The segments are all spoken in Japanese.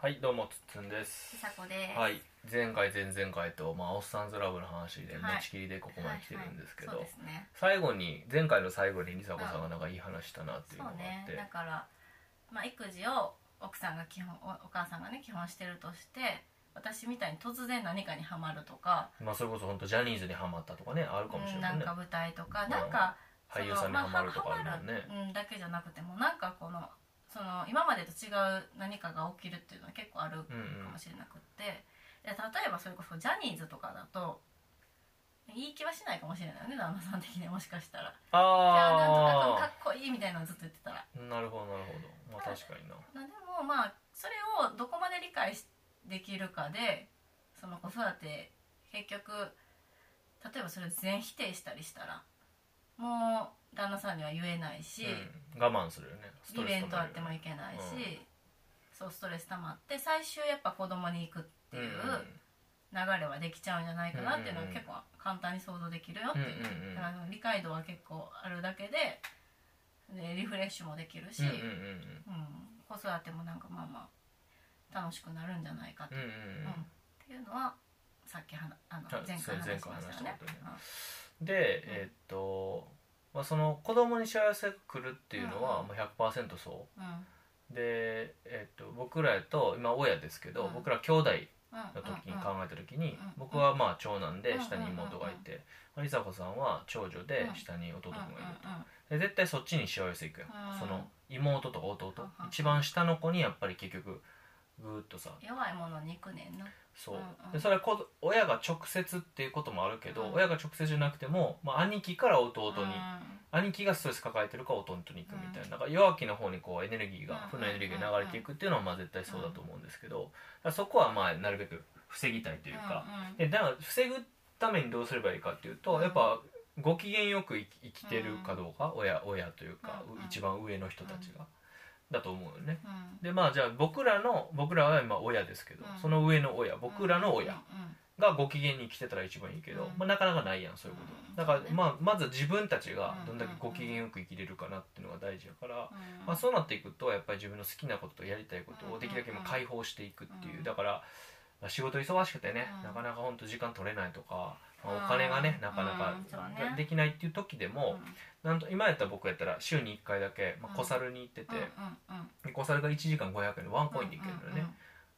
はいどうもつっつんですひさこです。はい前回前々回と、まあ、おっさんずラブの話ではい持ちきりでここまで来てるんですけど、はいはいそうですね。最後に前回の最後に梨紗子さんがなんかいい話したなっていうそうのがあって、ね。だからまあ育児を奥さんが基本おお母さんがね基本してるとして、私みたいに突然何かにハマるとか、まあ、それこそ本当ジャニーズにハマったとかねあるかもしれなないんか舞台とか、うんなんか俳優さんにハマるとかあるもんね、うんだけじゃなくてもなんかこのその今までと違う何かが起きるっていうのは結構あるかもしれなくって、で例えばそれこそジャニーズとかだといい気はしないかもしれないよね旦那さん的にもしかしたら。あなんとかあかっこいいみたいなのをずっと言ってたら。あなるほどなるほど。まあ確かにな。まあでもまあそれをどこまで理解しできるかでその子育て結局例えばそれを全否定したりしたらもう旦那さんには言えないし、うん、我慢するよね。イベントあってもいけないし、うん。そうストレス溜まって最終やっぱ子供に行くっていう流れはできちゃうんじゃないかなっていうのは結構簡単に想像できるよっていう,、だから理解度は結構あるだけででリフレッシュもできるし、うん子育てもなんかまあまあ楽しくなるんじゃないかと、うんっていうのはさっきはなあのはい前回話しましたよねで、うん。えーっと、まあ、その子供に幸せが来るっていうのはうん。もう100%そう。うん。で、えーっと僕らやと今親ですけど、うん。僕ら兄弟うん。の時に考えた時に、うん。僕はまあ長男でうん。下に妹がいて、まあ梨紗子さんは長女で下に弟君がいると、で絶対そっちにしわ寄せいくやん、うん。その妹とか弟、うん。一番下の子にやっぱり結局ぐーっとさ。弱いものに行くねんなそう、うんうん。でそれはこ親が直接っていうこともあるけど、うん。親が直接じゃなくても、まあ、兄貴から弟に、うん。兄貴がストレス抱えてるから弟に行くみたいな,、なんか弱気の方にこうエネルギーがうん。負のエネルギーが流れていくっていうのはまあ絶対そうだと思うんですけど、そこはまあなるべく防ぎたいというか、うんうん。でだから防ぐためにどうすればいいかっていうと、うん。やっぱご機嫌よく生き生きてるかどうか、親親というか、一番上の人たちが、だと思うよね。うん。でまあじゃあ僕らの僕らは今親ですけど、うん。その上の親僕らの親うんがご機嫌に生きてたら一番いいけど、うん。まあ、なかなかないやんそういうこと、うん。だから、まあ、まず自分たちがうんどんだけご機嫌よく生きれるかなっていうのが大事やから、うん。まあ、そうなっていくとやっぱり自分の好きなこととやりたいことをできるだけまあ解放していくっていう、うん。だから、まあ、仕事忙しくてね、うん。なかなか本当時間取れないとか、お金がねなかなかできないっていう時でも、なんと今やったら僕やったら週に1回だけ、まあ、うん。個サルに行ってて、個サルが1時間500円でワンコインで行けるのよね、うんうん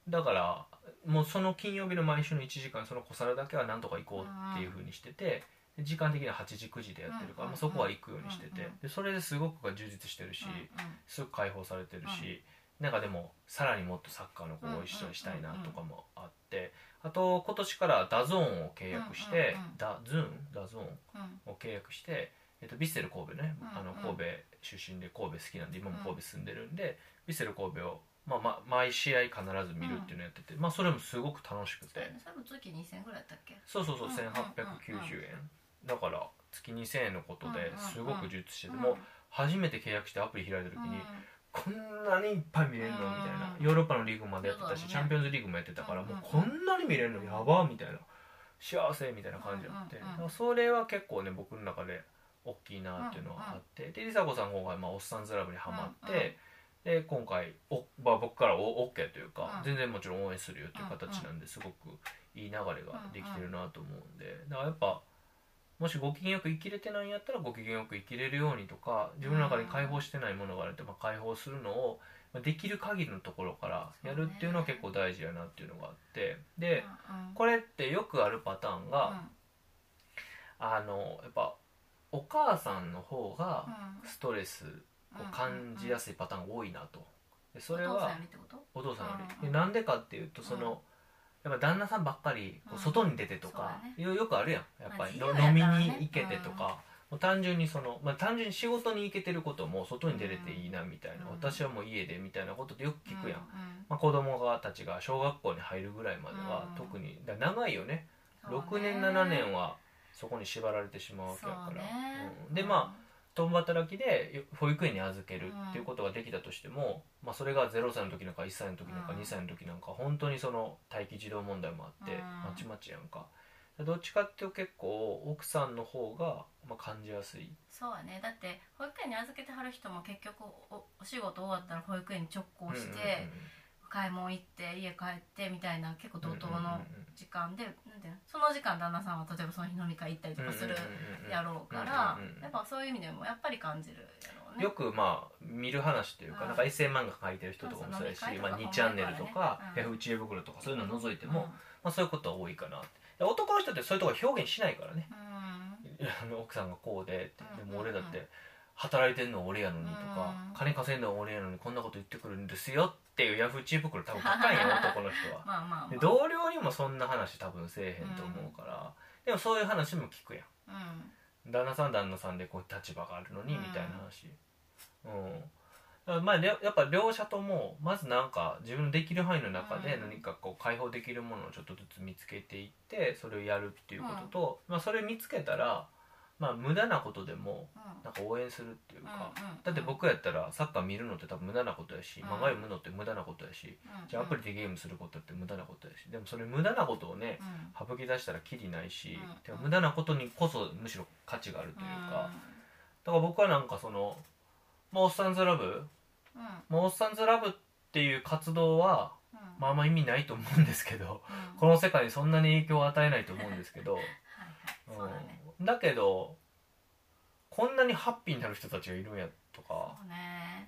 だからもうその金曜日の毎週の1時間その個サルだけはなんとか行こうっていうふうにしててで時間的には8時9時でやってるから、うんまあ、そこは行くようにしてて。うんうんでそれですごく充実してるし、うんすごく解放されてるし、なんかでもさらにもっとサッカーの子を一緒にしたいなとかもあってあと今年から DAZN を契約して、ダズーン？DAZN？うん。を契約して、えっと、ヴィッセル神戸ね、うんあのうん神戸出身で神戸好きなんで今も神戸住んでるんで、ヴィッセル神戸を、まあまあ、毎試合必ず見るっていうのをやってて、まあ、それもすごく楽しくて、それも月2000円ぐらいだったっけ？そうそうそううんうん1890円、だから月2000円のことですごく充実してて、うんもう初めて契約してアプリ開いた時に、うんこんなにいっぱい見れるの？みたいな、うんヨーロッパのリーグまでやってたし、チャンピオンズリーグもやってたから、うん。もうこんなに見れるのやばみたいな。幸せみたいな感じあって、それは結構ね僕の中で大きいなっていうのはあって、で梨紗子さん今回、まあ、おっさんずラブにハマって、で今回お、まあ、僕からお OK というか、うん。全然もちろん応援するよという形なんですごくいい流れができてるなと思うんで。だからやっぱもしご機嫌よく生きれてないんやったらご機嫌よく生きれるようにとか自分の中に解放してないものがあると、まあ、解放するのをまあできる限りのところからやるっていうのは結構大事やなっていうのがあってでこれってよくあるパターンが、あのやっぱお母さんの方がうん。ストレスを感じやすいパターンが多いなと。でそれはお父さんよりなんでかっていうとその、やっぱ旦那さんばっかりこう外に出てとか、うんそうだね。よよくあるやん。やっぱり、まあの飲み自由やからね。に行けてとか、もう単純にその、まあ、単純に仕事に行けてることも外に出れていいなみたいな、うん。私はもう家でみたいなことってよく聞くやん、うまあ、子供がたちが小学校に入るぐらいまでは、うん。特にだから長いよね。そうね。6年7年はそこに縛られてしまうわけやから、そうん。でまあ共働きで保育園に預けるっていうことができたとしても、まあ、それが0歳の時なんか1歳の時なんかうん。2歳の時なんか本当にその待機児童問題もあってうん。まちまちやんか。どっちかっていうと結構奥さんの方がまあ感じやすい。そうやね。だって保育園に預けてはる人も結局おお仕事終わったら保育園に直行して、買い物行って家帰ってみたいな結構怒涛うんうんうんの時間で、なんてその時間旦那さんは例えばその日飲み会行ったりとかするやろうから、やっぱそういう意味でもやっぱり感じるやろうね。よくまあ見る話というか,、うん。なんか SM 漫画描いてる人とかもそうやしまあ、2チャンネルとかうん。F 知恵袋とかそういうのを除いてうん。も、まあ、そういうことは多いかな男の人ってそういうところ表現しないからね。奥さんがこうででうん。も俺だって働いてんの俺やのにとかうん。金稼いでんの俺やのにこんなこと言ってくるんですよっていうヤフー知恵袋多分書かんやん 男の人は。まあまあまあ。で同僚にもそんな話多分せえへんと思うから。でもそういう話も聞くやん。うん。旦那さん旦那さんでこう立場があるのにうん。みたいな話。うん。まあやっぱ両者ともまずなんか自分のできる範囲の中でうん。何かこう解放できるものをちょっとずつ見つけていってそれをやるっていうことと、まあ、それ見つけたらまあ無駄なことでもうん。なんか応援するっていうか、だって僕やったらサッカー見るのって多分無駄なことやし、うん。漫画読むのって無駄なことやしうん。じゃあアプリでゲームすることって無駄なことやしでもそれ無駄なことをねうん。省き出したらきりないし、うん。でも無駄なことにこそむしろ価値があるというか、うん。だから僕はなんかその「まあ、おっさんずラブ」うん。まあ、おっさんずラブっていう活動は、うん。まあ、あんま意味ないと思うんですけどうん。この世界にそんなに影響を与えないと思うんですけど、はいはい。そうだね。うんだけどこんなにハッピーになる人たちがいるんやとか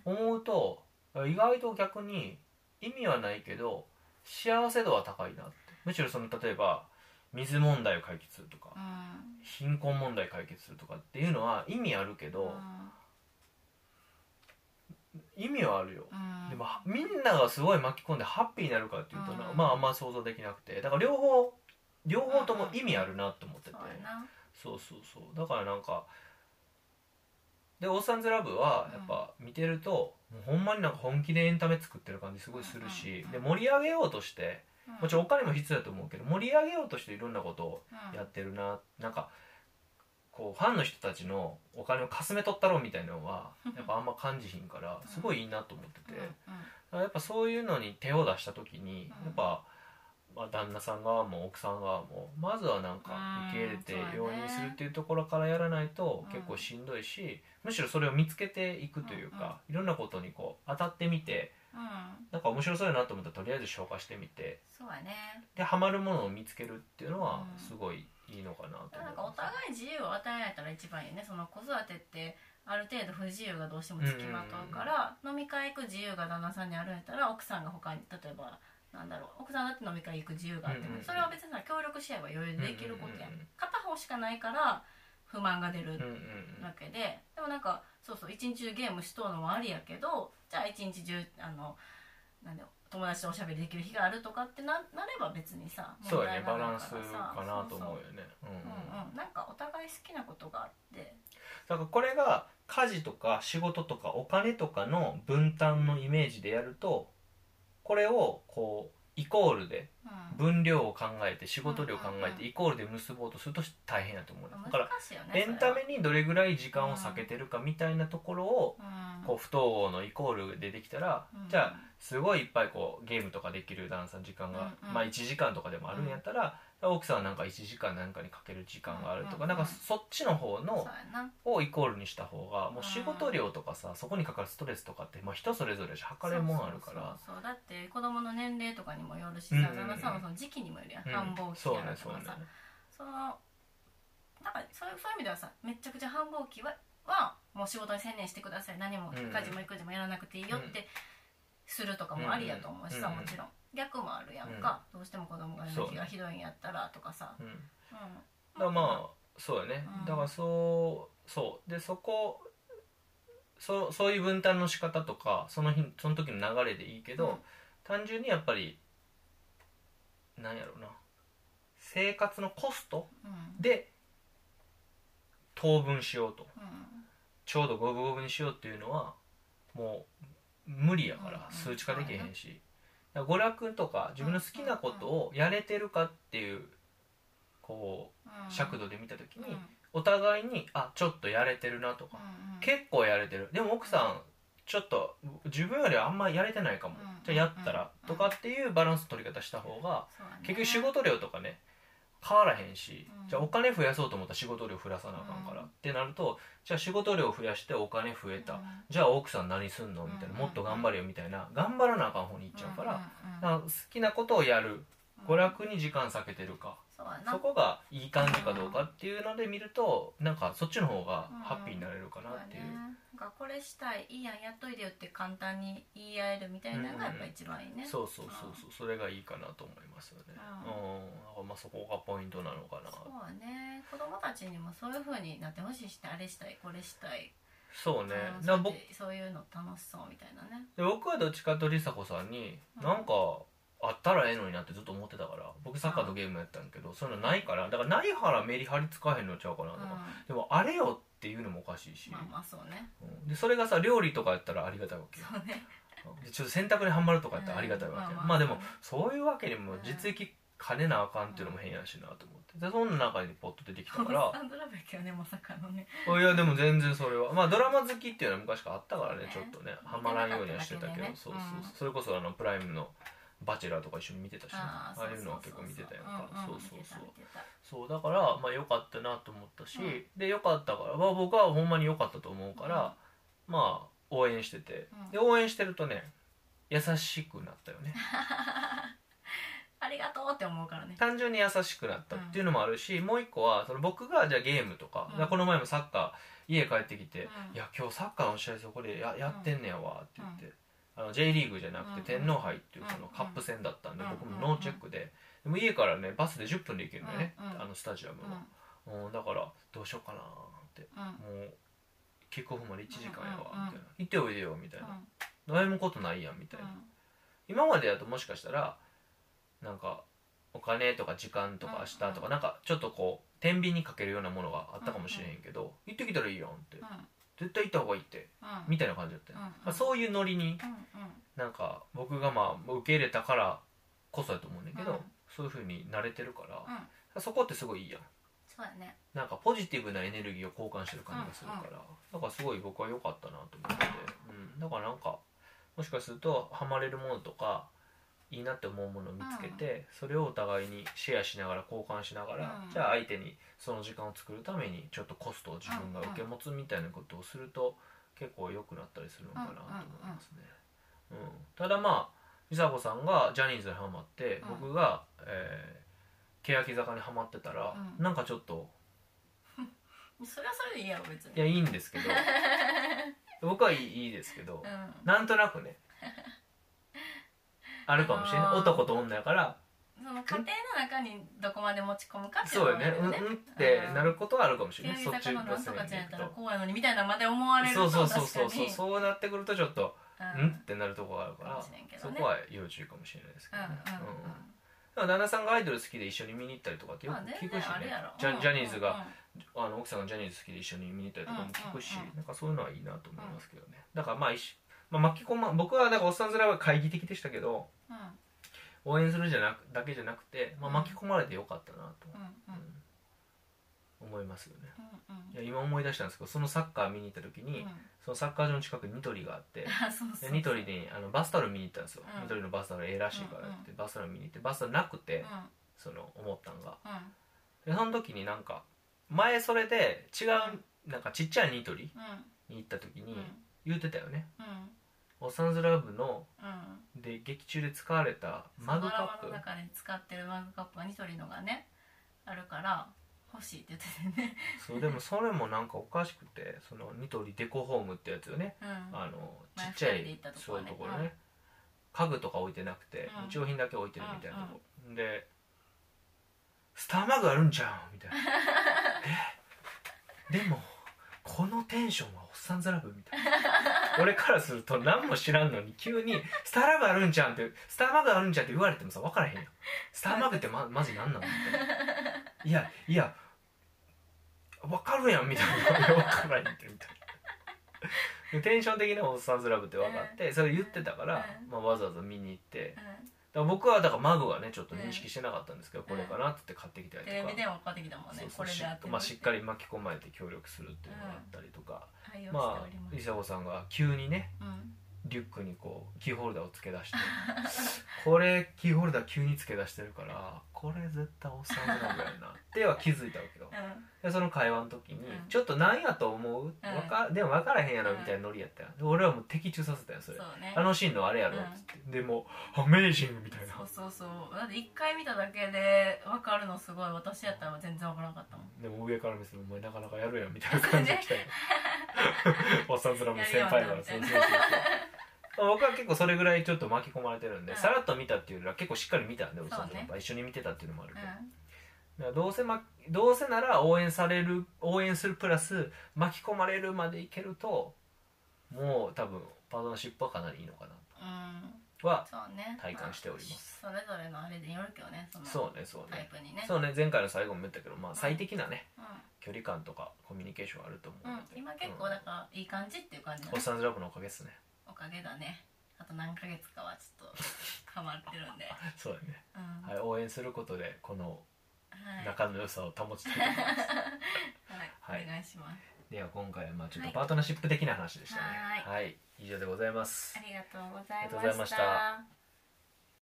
思うと意外と逆に意味はないけど幸せ度は高いなって。むしろその例えば水問題を解決するとかうん。貧困問題解決するとかっていうのは意味あるけど、意味はあるよ、うん。でもみんながすごい巻き込んでハッピーになるかっていうとまああんま想像できなくて。だから両方両方とも意味あるなって思ってて、そうそうそう。だからなんかで「オーサンズラブ」はやっぱ見てると、もうほんまになんか本気でエンタメ作ってる感じすごいするし、うん。で盛り上げようとしてもちろんお金も必要だと思うけど盛り上げようとしていろんなことをうん。やってるな、なんかこうファンの人たちのお金をかすめ取ったろうみたいなのはやっぱあんま感じひんからすごいいいなと思ってて、やっぱそういうのに手を出した時にやっぱ、まあ、旦那さん側も奥さん側もまずはなんか受け入れてうん容認するっていうところからやらないとうん。結構しんどいしむしろそれを見つけていくというかいろんなことにこう当たってみてうん。なんか面白そうやなと思ったらとりあえず消化してみてそうやね。でハマるものを見つけるっていうのはうん。すごいいいのかなと思いなんかお。互い自由を与えられたら一番いいね。その子育てってある程度不自由がどうしてもつきまとうから、飲み会行く自由が旦那さんにあるんやったら奥さんが他に例えばなんだろう奥さんだって飲み会行く自由があっても、それは別にさ協力し合えば余裕でできることや片方しかないから不満が出るわけで。でもなんかそうそう一日中ゲームしとうのもありやけどじゃあ一日中あのなんで友達とおしゃべりできる日があるとかってななれば別にさそうやねバランスかなと思うよね。うんう。んそううんうん。なんかお互い好きなことがあって。だからこれが家事とか仕事とかお金とかの分担のイメージでやるとこれをこうイコールで分量を考えて仕事量を考えてイコールで結ぼうとすると大変やと思うね。だからエンタメにどれぐらい時間を割けてるかみたいなところをこう不統合のイコールでできたらうん。じゃあすごいいっぱいこうゲームとかできるダンサー時間がまあ1時間とかでもあるんやったら奥さんはなんか1時間なんかにかける時間があるとかなんかそっちの方のをイコールにした方がもう仕事量とかさそこにかかるストレスとかってまあ人それぞれじゃ測れるもんあるから。そうだって子供の年齢とかにもよるしさうんうんうん旦那さその時期にもよるやん。うん。繁忙期やとかさ。そのなんかそういうそういう意味ではさめちゃくちゃ繁忙期ははもう仕事に専念してください。何もうん家事も育児もやらなくていいよってするとかもありやと思うしさうん。もちろん。逆もあるやんか。どうしても子供が寝起きがひどいんやったらとかさ。うん。うん。だまあそうやね。うん。だからそうそう。でそこそうそういう分担の仕方とかその日その時の流れでいいけど、うん。単純にやっぱりなんやろうな。生活のコストうん。で当分しようと。うん。ちょうど五分五分にしようっていうのはもう無理やからうん数値化できへんし、娯楽とか自分の好きなことをやれてるかっていうこううん。尺度で見た時にうん。お互いにあちょっとやれてるなとか結構やれてる。でも奥さんちょっと自分よりあんまやれてないかも。うん。じゃあやったらとかっていうバランス取り方した方が結局仕事量とかね変わらへんし、うん。じゃあお金増やそうと思ったら仕事量増やさなあかんから、うん。ってなるとじゃあ仕事量増やしてお金増えた、うん。じゃあ奥さん何すんのみたいな、うん。もっと頑張れよみたいな頑張らなあかん方に行っちゃうから,、う好きなことをやる。うん娯楽に時間避けてるか、そうやな。そこがいい感じかどうかっていうので見るとなんかそっちの方がハッピーになれるかなっていう、ねなんかこれしたいいいやんやっといでよって簡単に言い合えるみたいなのがやっぱ一番いいね、そうそうそうそう。それがいいかなと思いますよね。ううん。まあそこがポイントなのかな。そうやね。子供たちにもそういう風になってほしいしあれしたいこれしたい、そうね。うん。だ僕そういうの楽しそうみたいなね。で僕はどっちかと梨紗子さんに、うん。なんかあったらええのになってずっと思ってたから僕サッカーとゲームやったんやけどそういうのないからだからないからメリハリ使えへんのちゃうかなとか、うでもあれよっていうのもおかしいし、んまあまあそうね。うん。でそれがさ料理とかやったらありがたいわけ。よそうね。でちょっと洗濯にはまるとかやったらありがたいわけ、うん。まあまあまあ。でもそういうわけにもうん。実益兼ねなあかんっていうのも変やしなと思って。でそんな中にポッと出てきたから。ドラブやけどねまさかのね。いやでも全然それは。まあドラマ好きっていうのは昔からあったからねね。ちょっとねハマらんようにはしてたけど。そうそう。それこそあのプライムの「バチェラー」とか一緒に見てたしね。あああいうのは結構見てたやんかそうそうそう。そうだからまあ良かったなと思ったしうん。で良かったからまあ僕はほんまに良かったと思うからまあ応援してて。うん。で応援してるとね優しくなったよね。ありがとうって思うからね。単純に優しくなったっていうのもあるし、もう一個はその僕がじゃあゲームとか,、うん。この前もサッカー家帰ってきて「うん。いや今日サッカーの試合そこでややってんねやわ」って言って、あの J リーグじゃなくてうん天皇杯っていうそのうんカップ戦だったんで、うん僕もノーチェックで。でも家からねバスで10分で行けるのよね、あのスタジアムうん。は、うん、だからどうしようかなって。うん。もうキックオフまで1時間やわみたいな「行っておいでよ」みたいな。うん「悩むことないやん」みたいな、うん。今までだともしかしたらなんかお金とか時間とか明日とかなんかちょっとこう天秤にかけるようなものがあったかもしれへんけど行ってきたらいいやんって。うん絶対行った方がいいってうん。みたいな感じだったよ、うんまあ、そういうノリにうんうん。なんか僕がまあ受け入れたからこそだと思うんだけど、うん。そういう風に慣れてるから、うん。そこってすごいいいやん。そうやね。なんかポジティブなエネルギーを交換してる感じがするから、だからすごい僕は良かったなと思って、うん、だからなんかもしかするとハマれるものとかいいなって思うものを見つけて、それをお互いにシェアしながら交換しながら、うん。じゃあ相手にその時間を作るためにちょっとコストを自分が受け持つみたいなことをすると結構良くなったりするのかなと思いますね。うん。ただまあ美佐子さんがジャニーズにハマって、うん。僕が、えー欅坂にハマってたら、うん。なんかちょっと それはそれでいいやろ別に。いやいいんですけど。僕はいいいいですけど、うん。なんとなくねあるかもしれない。男と女やから。その家庭の中にどこまで持ち込むかっていうそうよね。うんうんってなることはあるかもしれない、欅そっち坂の路ちゃんやったらこうやのにみたいなまで思われるそうそうそうそう。そうなってくるとちょっとううんってなるとこがあるかからそこは要注意かもしれないですけうんどね、旦那さんがアイドル好きで一緒に見に行ったりとかってよくまあ聞くしね。ジャニーズが、あの奥さんがジャニーズ好きで一緒に見に行ったりとかも聞くし、なんかそういうのはいいなと思いますけどね、だからまあまあ、巻き込ま僕はだからおっさんずらは懐疑的でしたけどうん。応援するじゃなくだけじゃなくて、まあ、うん。巻き込まれてよかったなと、うんうん。うん思いますよね。うんうん。いや今思い出したんですけどそのサッカー見に行った時に、うん。そのサッカー場の近くにニトリがあって ニトリにあのバスタオル見に行ったんですよ、うん。ニトリのバスタオルええらしいからって、うんバスタオル見に行ってバスタオルなくて、うん。その思ったんが。うん。でその時になんか前それで違うなんかちっちゃいニトリうん。に行った時にうん。言ってたよねうん「おっさんずラブのうん。で劇中で使われたマグカップ。ドラマの中で使ってるマグカップがニトリのがねあるから欲しいって言っててね。そうでもそれもなんかおかしくてそのニトリデコホームってやつよね。うん。あのち前っちゃい二人で行ったとこそういうところね。家具とか置いてなくてうん。日用品だけ置いてるみたいなとこ。で「スターマグあるんじゃん」みたいな「え？でもこのテンションはおっさんずラブ」みたいな俺からすると何も知らんのに急に「スターラブあるんじゃん」って「スターマグあるんじゃん」って言われてもさ分からへんやん。スターマグってまマジ何なの？みたいないやいや分かるやんみたいな「いや分からへんって」みたいなでテンション的なおっさんずラブって分かってそれ言ってたから、うん。まあ、わざわざ見に行ってら僕はだからマグはねちょっと認識してなかったんですけど、うんこれかなって言って買ってきたりんとか、テレビ電話かかってきたもんね。そうそうこれであってまあ、しっかり巻き込まれて協力するっていうのがあったりとか、まあ梨紗子さんが急にねうん。リュックにこうキーホルダーをつけ出して。これキーホルダー急につけ出してるからこれ絶対おっさんずラブやな。っては気づいたわけよ。うん。でその会話の時に、うん。ちょっと何やと思う、わかでも分からへんやろみたいなノリやったよで俺はもう的中させたよそれ。そうね。あのシーンのあれやろ？っつって、でもうアメージングみたいな。そうそうそう。だって一回見ただけで分かるのすごい。私やったら全然分からなかったもん。でも上から見せてお前なかなかやるやんみたいな感じで来たよ。おっさんずラブの先輩からそうそうそうそう僕は結構それぐらいちょっと巻き込まれてるんで、うん。さらっと見たっていうよりは結構しっかり見たんでおっさんずラそうねブは一緒に見てたっていうのもあるけど、うん。だからどうせ、ま、どうせなら応援される応援するプラス巻き込まれるまでいけるともう多分パートナーシップはかなりいいのかなうん。とはそうね。体感しております。まあそれぞれのあれでよるけどねそのそうねそうね。タイプにね。そうね前回の最後も言ったけど、まあ、最適なねうん。距離感とかコミュニケーションあると思ううん。今結構だからいい感じっていう感じだね。おっさんずラブのおかげですね。おかげだね。あと何ヶ月かはちょっとハマってるんで。そうだね、うん。はい、応援することでこのはい。仲の良さを保ちたいと思います、はい、はい。お願いします。では今回はまあちょっとはい。パートナーシップ的な話でしたね。はい。はい、以上でございます。ありがとうございありがとうございままししたた